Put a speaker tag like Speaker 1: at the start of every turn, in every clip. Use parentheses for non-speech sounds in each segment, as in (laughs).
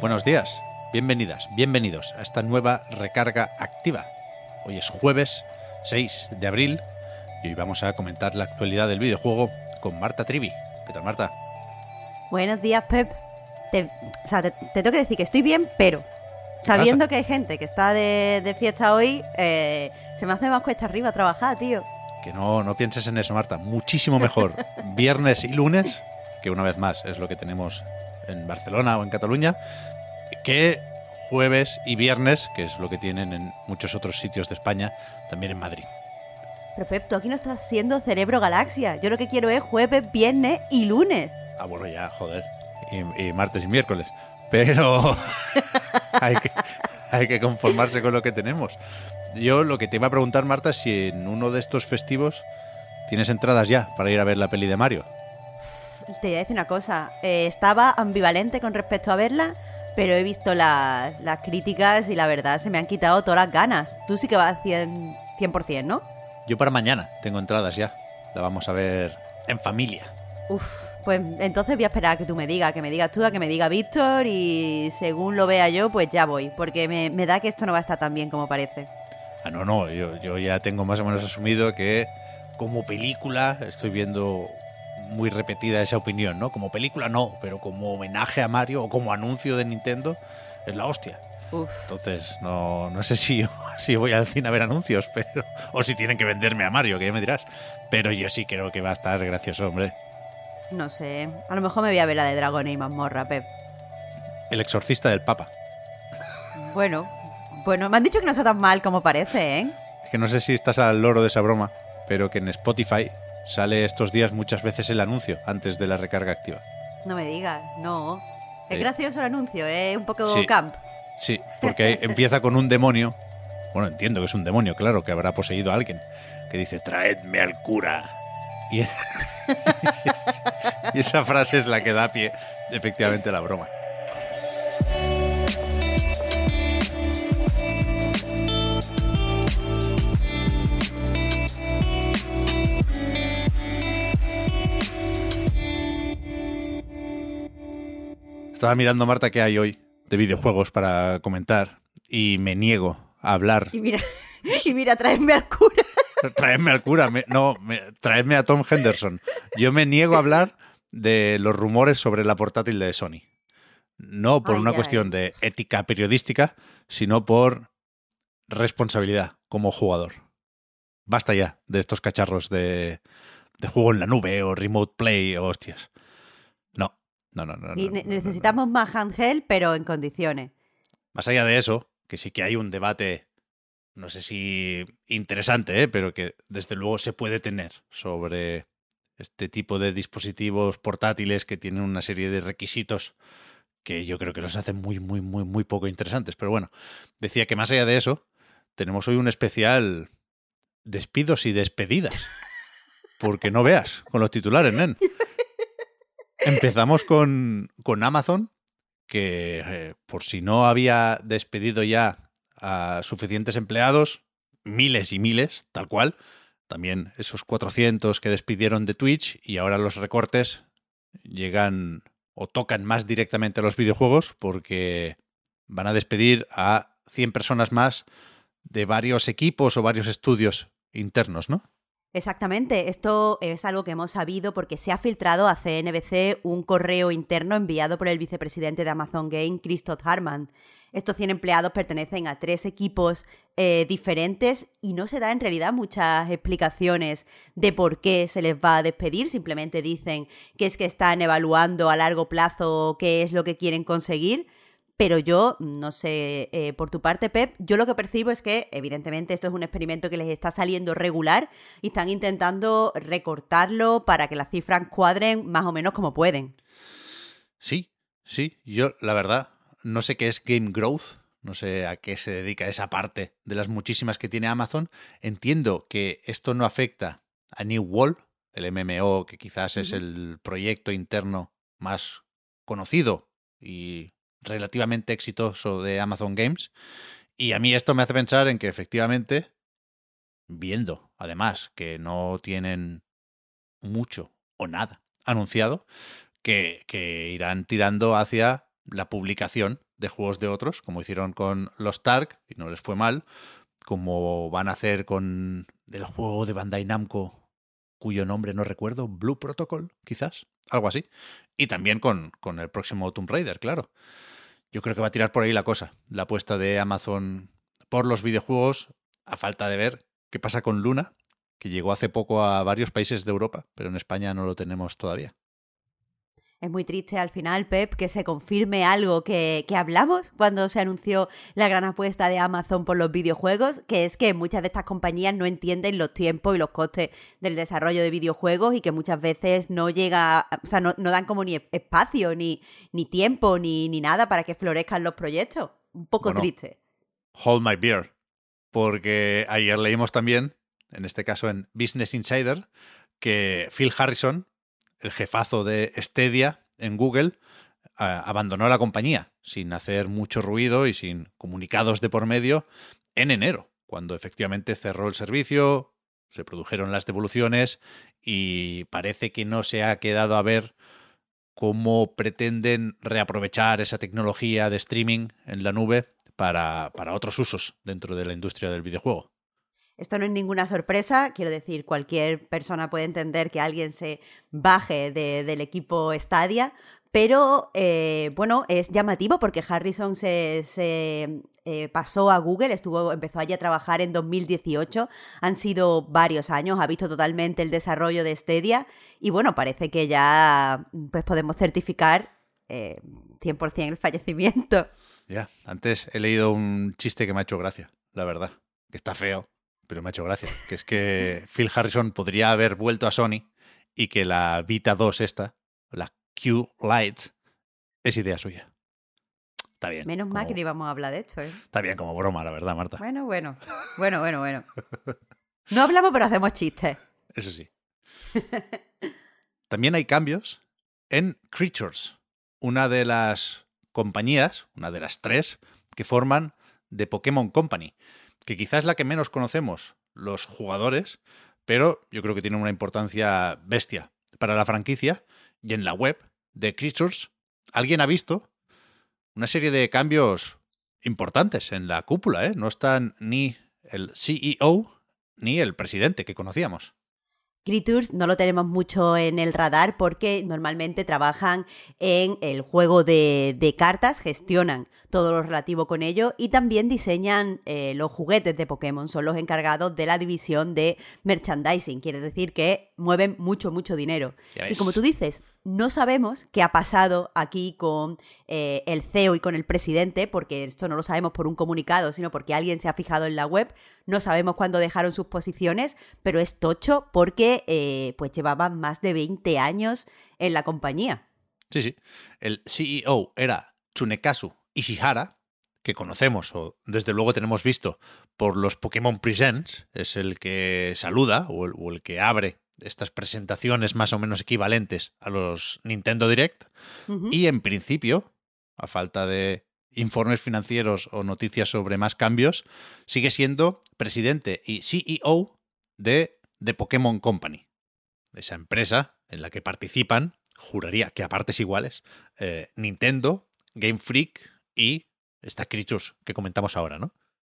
Speaker 1: Buenos días, bienvenidas, bienvenidos a esta nueva recarga activa. Hoy es jueves 6 de abril y hoy vamos a comentar la actualidad del videojuego con Marta Trivi. ¿Qué tal, Marta?
Speaker 2: Buenos días, Pep. Te, o sea, te, te tengo que decir que estoy bien, pero sabiendo que hay gente que está de, de fiesta hoy, eh, se me hace más cuesta arriba trabajar, tío.
Speaker 1: Que no, no pienses en eso, Marta. Muchísimo mejor (laughs) viernes y lunes, que una vez más es lo que tenemos en Barcelona o en Cataluña, que jueves y viernes, que es lo que tienen en muchos otros sitios de España, también en Madrid.
Speaker 2: Pero Pep, tú aquí no estás siendo cerebro galaxia. Yo lo que quiero es jueves, viernes y lunes.
Speaker 1: Ah, bueno, ya, joder. Y, y martes y miércoles. Pero (laughs) hay, que, hay que conformarse con lo que tenemos. Yo lo que te iba a preguntar, Marta, es si en uno de estos festivos tienes entradas ya para ir a ver la peli de Mario.
Speaker 2: Te voy a decir una cosa. eh, estaba ambivalente con respecto a verla, pero he visto las, las críticas y la verdad se me han quitado todas las ganas. Tú sí que vas 100%, 100% ¿no?
Speaker 1: Yo para mañana tengo entradas ya. La vamos a ver en familia.
Speaker 2: Uf, pues entonces voy a esperar a que tú me digas, que me digas tú, a que me diga Víctor y según lo vea yo, pues ya voy, porque me, me da que esto no va a estar tan bien como parece.
Speaker 1: Ah, no, no, yo, yo ya tengo más o menos asumido que como película estoy viendo muy repetida esa opinión, ¿no? Como película no, pero como homenaje a Mario o como anuncio de Nintendo es la hostia.
Speaker 2: Uf,
Speaker 1: Entonces, no, no sé si, (laughs) si voy al cine a ver anuncios, (laughs) pero o si tienen que venderme a Mario, que ya me dirás. Pero yo sí creo que va a estar gracioso, hombre.
Speaker 2: no sé. A lo mejor me voy a ver la de Dragon y mazmorra, Pep.
Speaker 1: El exorcista del Papa.
Speaker 2: Bueno, bueno, me han dicho que no está tan mal como parece, ¿eh?
Speaker 1: Es que no sé si estás al loro de esa broma, pero que en Spotify sale estos días muchas veces el anuncio antes de la recarga activa.
Speaker 2: No me digas, no. Es
Speaker 1: Eh,
Speaker 2: gracioso el anuncio, es un poco
Speaker 1: sí.
Speaker 2: camp.
Speaker 1: Sí, porque empieza con un demonio. Bueno, entiendo que es un demonio, claro, que habrá poseído a alguien. Que dice, traedme al cura. Y, (laughs) y esa frase es la que da pie, efectivamente, a la broma. Estaba mirando, Marta, qué hay hoy de videojuegos para comentar y me niego a hablar.
Speaker 2: Y mira, (laughs) y mira, traedme al cura. (laughs)
Speaker 1: Traedme al cura, me- no, me- traedme a Tom Henderson. Yo me niego a hablar de los rumores sobre la portátil de Sony. No por
Speaker 2: Ay,
Speaker 1: una cuestión de ética periodística, sino por responsabilidad como jugador. Basta ya de estos cacharros de, de juego en la nube o remote play o hostias. No, no, no.
Speaker 2: Y
Speaker 1: no,
Speaker 2: ne-
Speaker 1: no, no, no.
Speaker 2: necesitamos más handheld, pero en condiciones.
Speaker 1: Más allá de eso, que sí que hay un debate, no sé si interesante, ¿eh? pero que desde luego se puede tener sobre este tipo de dispositivos portátiles que tienen una serie de requisitos que yo creo que los hacen muy, muy, muy, muy poco interesantes. Pero bueno, decía que más allá de eso, tenemos hoy un especial despidos y despedidas. Porque no veas con los titulares, nen. (laughs) Empezamos con, con Amazon, que eh, por si no había despedido ya a suficientes empleados, miles y miles, tal cual, también esos 400 que despidieron de Twitch y ahora los recortes llegan o tocan más directamente a los videojuegos porque van a despedir a 100 personas más de varios equipos o varios estudios internos, ¿no?
Speaker 2: Exactamente, esto es algo que hemos sabido porque se ha filtrado a CNBC un correo interno enviado por el vicepresidente de Amazon Game, Christoph Harman. Estos 100 empleados pertenecen a tres equipos eh, diferentes y no se da en realidad muchas explicaciones de por qué se les va a despedir, simplemente dicen que es que están evaluando a largo plazo qué es lo que quieren conseguir, pero yo, no sé, eh, por tu parte, Pep, yo lo que percibo es que, evidentemente, esto es un experimento que les está saliendo regular y están intentando recortarlo para que las cifras cuadren más o menos como pueden.
Speaker 1: Sí, sí, yo la verdad no sé qué es Game Growth, no sé a qué se dedica esa parte de las muchísimas que tiene Amazon. Entiendo que esto no afecta a New World, el MMO, que quizás es el proyecto interno más conocido y relativamente exitoso de Amazon Games. Y a mí esto me hace pensar en que efectivamente, viendo además que no tienen mucho o nada anunciado, que, que irán tirando hacia la publicación de juegos de otros, como hicieron con los Tark, y no les fue mal, como van a hacer con el juego de Bandai Namco, cuyo nombre no recuerdo, Blue Protocol, quizás, algo así, y también con, con el próximo Tomb Raider, claro. Yo creo que va a tirar por ahí la cosa, la apuesta de Amazon por los videojuegos, a falta de ver qué pasa con Luna, que llegó hace poco a varios países de Europa, pero en España no lo tenemos todavía.
Speaker 2: Es muy triste al final, Pep, que se confirme algo que, que, hablamos cuando se anunció la gran apuesta de Amazon por los videojuegos, que es que muchas de estas compañías no entienden los tiempos y los costes del desarrollo de videojuegos y que muchas veces no llega, o sea, no, no dan como ni espacio, ni, ni tiempo, ni, ni, nada para que florezcan los proyectos. Un poco
Speaker 1: bueno,
Speaker 2: triste.
Speaker 1: Hold my beer. Porque ayer leímos también, en este caso en Business Insider, que Phil Harrison, el jefazo de Stadia en Google, abandonó la compañía sin hacer mucho ruido y sin comunicados de por medio en enero, cuando efectivamente cerró el servicio, se produjeron las devoluciones y parece que no se ha quedado a ver cómo pretenden reaprovechar esa tecnología de streaming en la nube para otros usos dentro de la industria del videojuego.
Speaker 2: Esto no es ninguna sorpresa, quiero decir, cualquier persona puede entender que alguien se baje de, del equipo Stadia, pero eh, bueno, es llamativo porque Harrison se, se eh, pasó a Google, estuvo, empezó allí a trabajar en 2018, han sido varios años, ha visto totalmente el desarrollo de Stadia y bueno, parece que ya pues podemos certificar eh, 100% el fallecimiento.
Speaker 1: Ya, antes he leído un chiste que me ha hecho gracia, la verdad, que está feo, pero me ha hecho gracia, que es que Phil Harrison podría haber vuelto a Sony y que la Vita 2 esta, la Q Lite, es idea suya. Está bien.
Speaker 2: Menos como... mal que no íbamos a hablar de esto. ¿eh?
Speaker 1: Está bien como broma, la verdad, Marta.
Speaker 2: Bueno, bueno. Bueno, bueno, bueno. No hablamos, pero hacemos chistes.
Speaker 1: Eso sí. También hay cambios en Creatures, una de las compañías, una de las tres, que forman The Pokémon Company que quizás es la que menos conocemos los jugadores, pero yo creo que tiene una importancia bestia para la franquicia y en la web de Creatures alguien ha visto una serie de cambios importantes en la cúpula, ¿eh? No están ni el CEO ni el presidente que conocíamos.
Speaker 2: Creatures no lo tenemos mucho en el radar porque normalmente trabajan en el juego de, de cartas, gestionan todo lo relativo con ello y también diseñan eh, los juguetes de Pokémon, son los encargados de la división de merchandising, quiere decir que mueven mucho, mucho dinero. Y como tú dices, no sabemos qué ha pasado aquí con eh, el CEO y con el presidente, porque esto no lo sabemos por un comunicado, sino porque alguien se ha fijado en la web. No sabemos cuándo dejaron sus posiciones, pero es tocho porque eh, pues llevaban más de 20 años en la compañía.
Speaker 1: Sí, sí. El CEO era Tsunekazu Ishihara, que conocemos o desde luego tenemos visto por los Pokémon Presents, es el que saluda o el, o el que abre estas presentaciones más o menos equivalentes a los Nintendo Direct. Uh -huh. Y en principio, a falta de informes financieros o noticias sobre más cambios, sigue siendo presidente y CEO de The Pokémon Company, esa empresa en la que participan, juraría que a partes iguales, eh, Nintendo, Game Freak y esta Creatures que comentamos ahora, ¿no?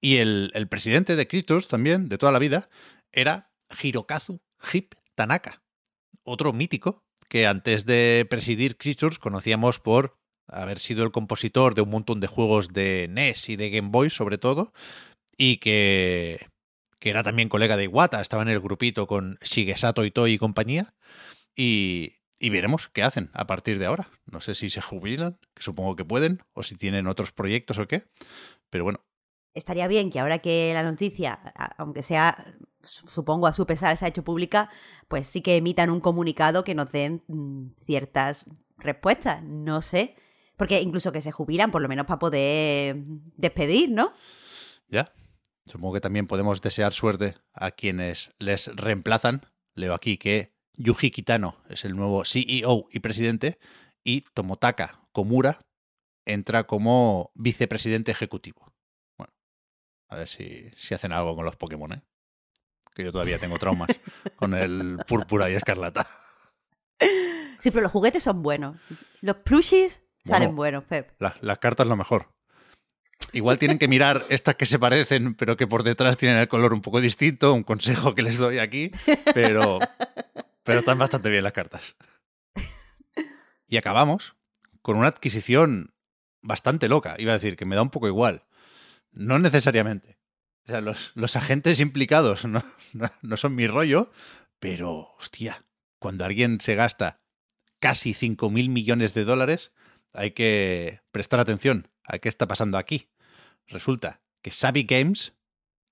Speaker 1: Y el, el presidente de Creatures también, de toda la vida, era Hirokazu Hip Tanaka, otro mítico que antes de presidir Creatures conocíamos por haber sido el compositor de un montón de juegos de NES y de Game Boy sobre todo, y que, que era también colega de Iwata, estaba en el grupito con Shigesato Itoi y compañía, y, y veremos qué hacen a partir de ahora. No sé si se jubilan, que supongo que pueden, o si tienen otros proyectos o qué. Pero bueno.
Speaker 2: Estaría bien que ahora que la noticia, aunque sea, supongo a su pesar, se ha hecho pública, pues sí que emitan un comunicado que nos den mm, ciertas respuestas. No sé. Porque incluso que se jubilan, por lo menos para poder despedir, ¿no?
Speaker 1: Ya. Supongo que también podemos desear suerte a quienes les reemplazan. Leo aquí que Yuji Kitano es el nuevo CEO y presidente y Tomotaka Komura entra como vicepresidente ejecutivo. A ver si, si hacen algo con los Pokémon, ¿eh? Que yo todavía tengo traumas (laughs) con el púrpura y escarlata.
Speaker 2: Sí, pero los juguetes son buenos. Los plushies salen buenos, Pep.
Speaker 1: las cartas lo mejor. Igual tienen que mirar estas que se parecen, pero que por detrás tienen el color un poco distinto. Un consejo que les doy aquí. Pero pero están bastante bien las cartas. Y acabamos con una adquisición bastante loca. Iba a decir que me da un poco igual. No necesariamente. Sea, los, agentes implicados no, no, son mi rollo, pero, hostia, cuando alguien se gasta casi 5.000 millones de dólares, hay que prestar atención a qué está pasando aquí. Resulta que Savvy Games,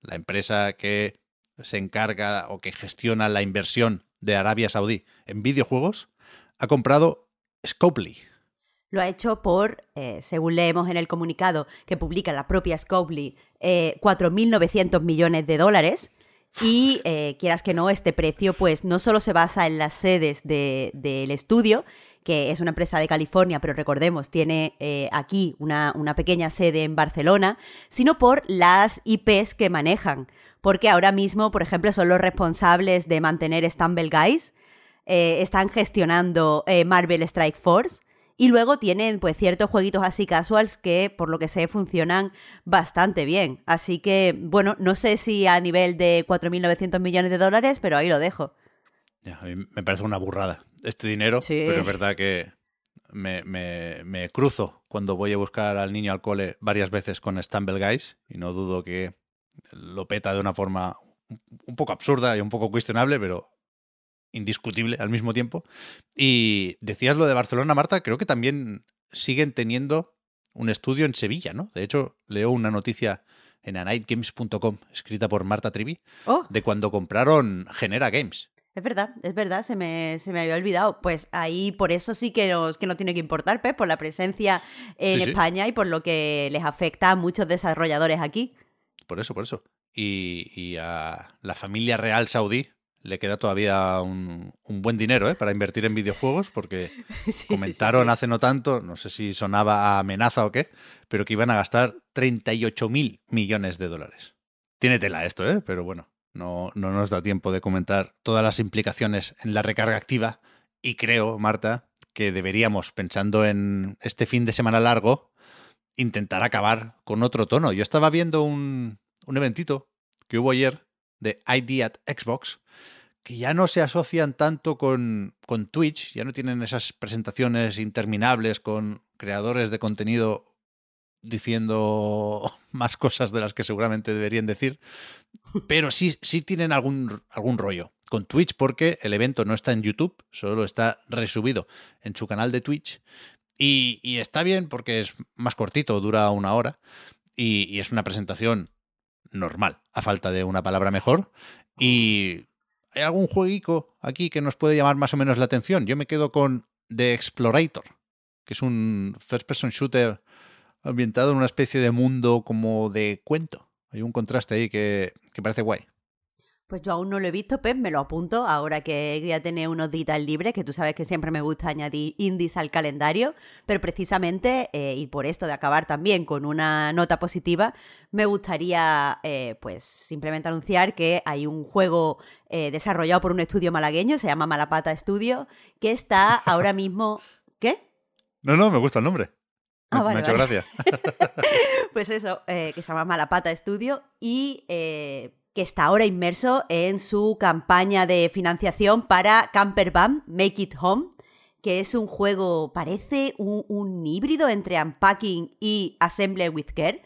Speaker 1: la empresa que se encarga o que gestiona la inversión de Arabia Saudí en videojuegos, ha comprado Scopely.
Speaker 2: Lo ha hecho por, eh, según leemos en el comunicado que publica la propia Scopely, eh, 4.900 millones de dólares. Y eh, quieras que no, este precio pues no solo se basa en las sedes del estudio, que es una empresa de California, pero recordemos, tiene eh, aquí una, una, pequeña sede en Barcelona, sino por las IPs que manejan porque ahora mismo, por ejemplo, son los responsables de mantener Stumble Guys, están gestionando Marvel Strike Force. Y luego tienen pues ciertos jueguitos así casuals que por lo que sé funcionan bastante bien. Así que bueno, no sé si a nivel de 4.900 millones de dólares, pero ahí lo dejo.
Speaker 1: a mí me parece una burrada este dinero, pero es verdad que me, me, cruzo cuando voy a buscar al niño al cole varias veces con Stumble Guys y no dudo que lo peta de una forma un poco absurda y un poco cuestionable, pero indiscutible al mismo tiempo. Y decías lo de Barcelona, Marta, creo que también siguen teniendo un estudio en Sevilla, ¿no? De hecho, leo una noticia en anightgames.com, escrita por Marta Trivi, oh. de cuando compraron Genera Games.
Speaker 2: Es verdad, es verdad, se me, se me había olvidado. Pues ahí por eso sí que nos, que no tiene que importar, Pep, por la presencia en España y por lo que les afecta a muchos desarrolladores aquí.
Speaker 1: Por eso, por eso. Y, a la familia real saudí le queda todavía un, buen dinero ¿eh? para invertir en videojuegos, porque (laughs) comentaron hace no tanto, no sé si sonaba a amenaza o qué, pero que iban a gastar 38 mil millones de dólares. Tiene tela esto, ¿eh? pero bueno, no, no nos da tiempo de comentar todas las implicaciones en la recarga activa. Y creo, Marta, que deberíamos, pensando en este fin de semana largo, intentar acabar con otro tono. Yo estaba viendo un, un eventito que hubo ayer de ID at Xbox, que ya no se asocian tanto con, con Twitch, ya no tienen esas presentaciones interminables con creadores de contenido diciendo (laughs) más cosas de las que seguramente deberían decir, pero sí, sí tienen algún, algún rollo con Twitch porque el evento no está en YouTube, solo está resubido en su canal de Twitch y, está bien porque es más cortito, dura una hora y, es una presentación normal, a falta de una palabra mejor. Y hay algún jueguico aquí que nos puede llamar más o menos la atención. Yo me quedo con The Explorator, que es un first-person shooter ambientado en una especie de mundo como de cuento. Hay un contraste ahí que, que parece guay.
Speaker 2: Pues yo aún no lo he visto, Pep, me lo apunto ahora que voy a tener unos días libres, que tú sabes que siempre me gusta añadir indies al calendario, pero precisamente, eh, y por esto de acabar también con una nota positiva, me gustaría eh, pues simplemente anunciar que hay un juego eh, desarrollado por un estudio malagueño, se llama Malapata Studio, que está ahora mismo... ¿Qué?
Speaker 1: No, no, me gusta el nombre. Ah, me, ha hecho gracia. (laughs)
Speaker 2: pues eso, que se llama Malapata Studio y que está ahora inmerso en su campaña de financiación para Camper Van Make It Home, que es un juego, parece un, híbrido entre Unpacking y Assembly with Care.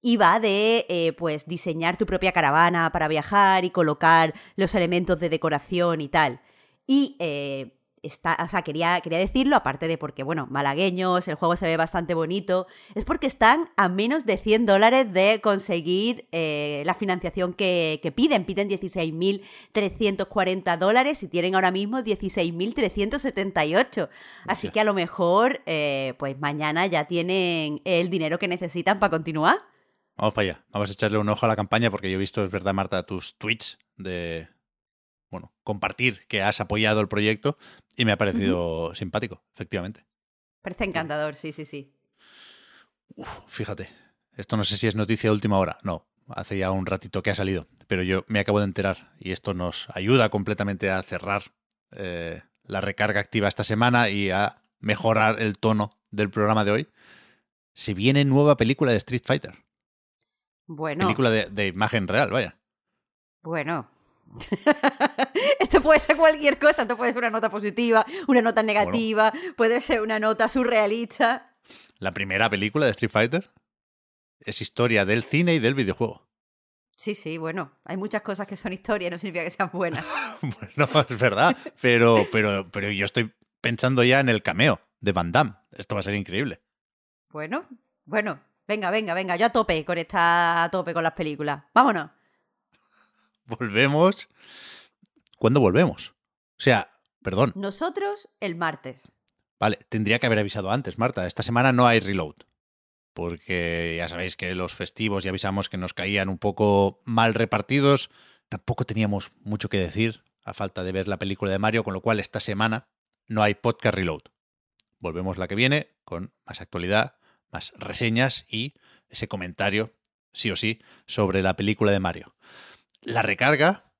Speaker 2: Y va de eh, pues diseñar tu propia caravana para viajar y colocar los elementos de decoración y tal. Y eh, está, o sea, quería, quería decirlo, aparte de porque, bueno, malagueños, el juego se ve bastante bonito, es porque están a menos de 100 dólares de conseguir eh, la financiación que, que piden. Piden 16.340 dólares y tienen ahora mismo 16.378. Así que a lo mejor, eh, pues mañana ya tienen el dinero que necesitan para continuar.
Speaker 1: Vamos para allá. Vamos a echarle un ojo a la campaña porque yo he visto, es verdad, Marta, tus tweets de, bueno, compartir que has apoyado el proyecto y me ha parecido simpático, efectivamente.
Speaker 2: Parece encantador, sí, sí, sí.
Speaker 1: fíjate, esto no sé si es noticia de última hora, no, hace ya un ratito que ha salido, pero yo me acabo de enterar y esto nos ayuda completamente a cerrar eh, la recarga activa esta semana y a mejorar el tono del programa de hoy. Si viene nueva película de Street Fighter.
Speaker 2: Bueno.
Speaker 1: Película de, de imagen real, vaya.
Speaker 2: Bueno, (laughs) Esto puede ser cualquier cosa, esto puede ser una nota positiva, una nota negativa, puede ser una nota surrealista.
Speaker 1: La primera película de Street Fighter es historia del cine y del videojuego.
Speaker 2: Sí, sí, bueno, hay muchas cosas que son historia, no significa que sean buenas. (laughs)
Speaker 1: no, es verdad, pero, pero, pero yo estoy pensando ya en el cameo de Van Damme. Esto va a ser increíble.
Speaker 2: Bueno, bueno, venga, venga, venga, yo a tope con esta, a tope con las películas. Vámonos.
Speaker 1: Volvemos. ¿Cuándo volvemos? O sea, perdón.
Speaker 2: Nosotros el martes.
Speaker 1: Vale, tendría que haber avisado antes, Marta. Esta semana no hay reload. Porque ya sabéis que los festivos ya avisamos que nos caían un poco mal repartidos. Tampoco teníamos mucho que decir a falta de ver la película de Mario, con lo cual esta semana no hay podcast reload. Volvemos la que viene con más actualidad, más reseñas y ese comentario, sí o sí, sobre la película de Mario. La recarga,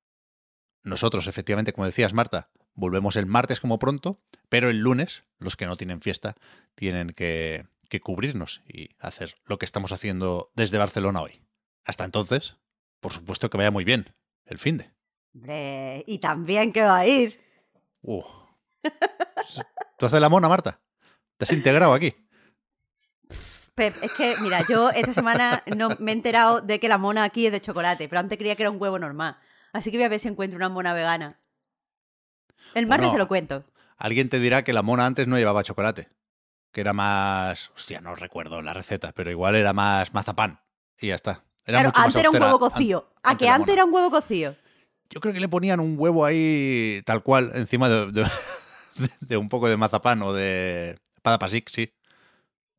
Speaker 1: nosotros efectivamente, como decías Marta, volvemos el martes como pronto, pero el lunes los que no tienen fiesta tienen que, cubrirnos y hacer lo que estamos haciendo desde Barcelona hoy. Hasta entonces, por supuesto que vaya muy bien el fin de.
Speaker 2: Hombre, y también que va a ir.
Speaker 1: Uh. (laughs) ¿Tú haces la mona, Marta? ¿Te has integrado aquí?
Speaker 2: Pep, es que, mira, yo esta semana no me he enterado de que la mona aquí es de chocolate, pero antes creía que era un huevo normal. Así que voy a ver si encuentro una mona vegana. El martes te lo cuento.
Speaker 1: Alguien te dirá que la mona antes no llevaba chocolate. Que era más. Hostia, no recuerdo la receta, pero igual era más mazapán. Y ya está.
Speaker 2: Era claro, antes era un huevo cocido. ¿A que antes era un huevo cocido?
Speaker 1: Yo creo que le ponían un huevo ahí tal cual encima de, de, (laughs) un poco de mazapán o de padapasic, sí.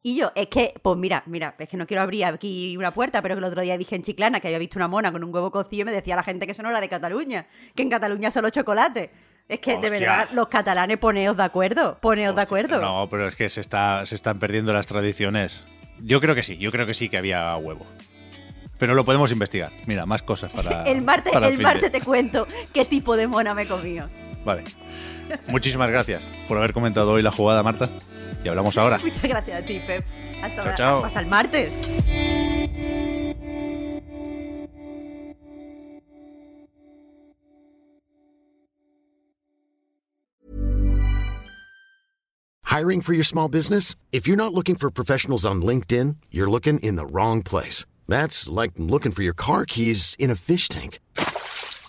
Speaker 2: Y yo, es que, pues mira, mira, es que no quiero abrir aquí una puerta, pero que el otro día dije en Chiclana que había visto una mona con un huevo cocido y me decía la gente que eso no era de Cataluña, que en Cataluña solo chocolate. Es que de verdad, los catalanes poneos de acuerdo, poneos de acuerdo.
Speaker 1: No, pero es que se, está, se están perdiendo las tradiciones. Yo creo que sí, yo creo que sí que había huevo. Pero lo podemos investigar. Mira, más cosas para. (laughs)
Speaker 2: el martes, el, martes te cuento qué tipo de mona me comió.
Speaker 1: Vale. Muchísimas gracias por haber comentado hoy la jugada, Marta. Y hablamos ahora. (laughs)
Speaker 2: Muchas gracias a ti, Pep. Hasta, chao, hasta el martes.
Speaker 3: Hiring for your small business? If you're not looking for professionals on LinkedIn, you're looking in the wrong place. That's like looking for your car keys in a fish tank.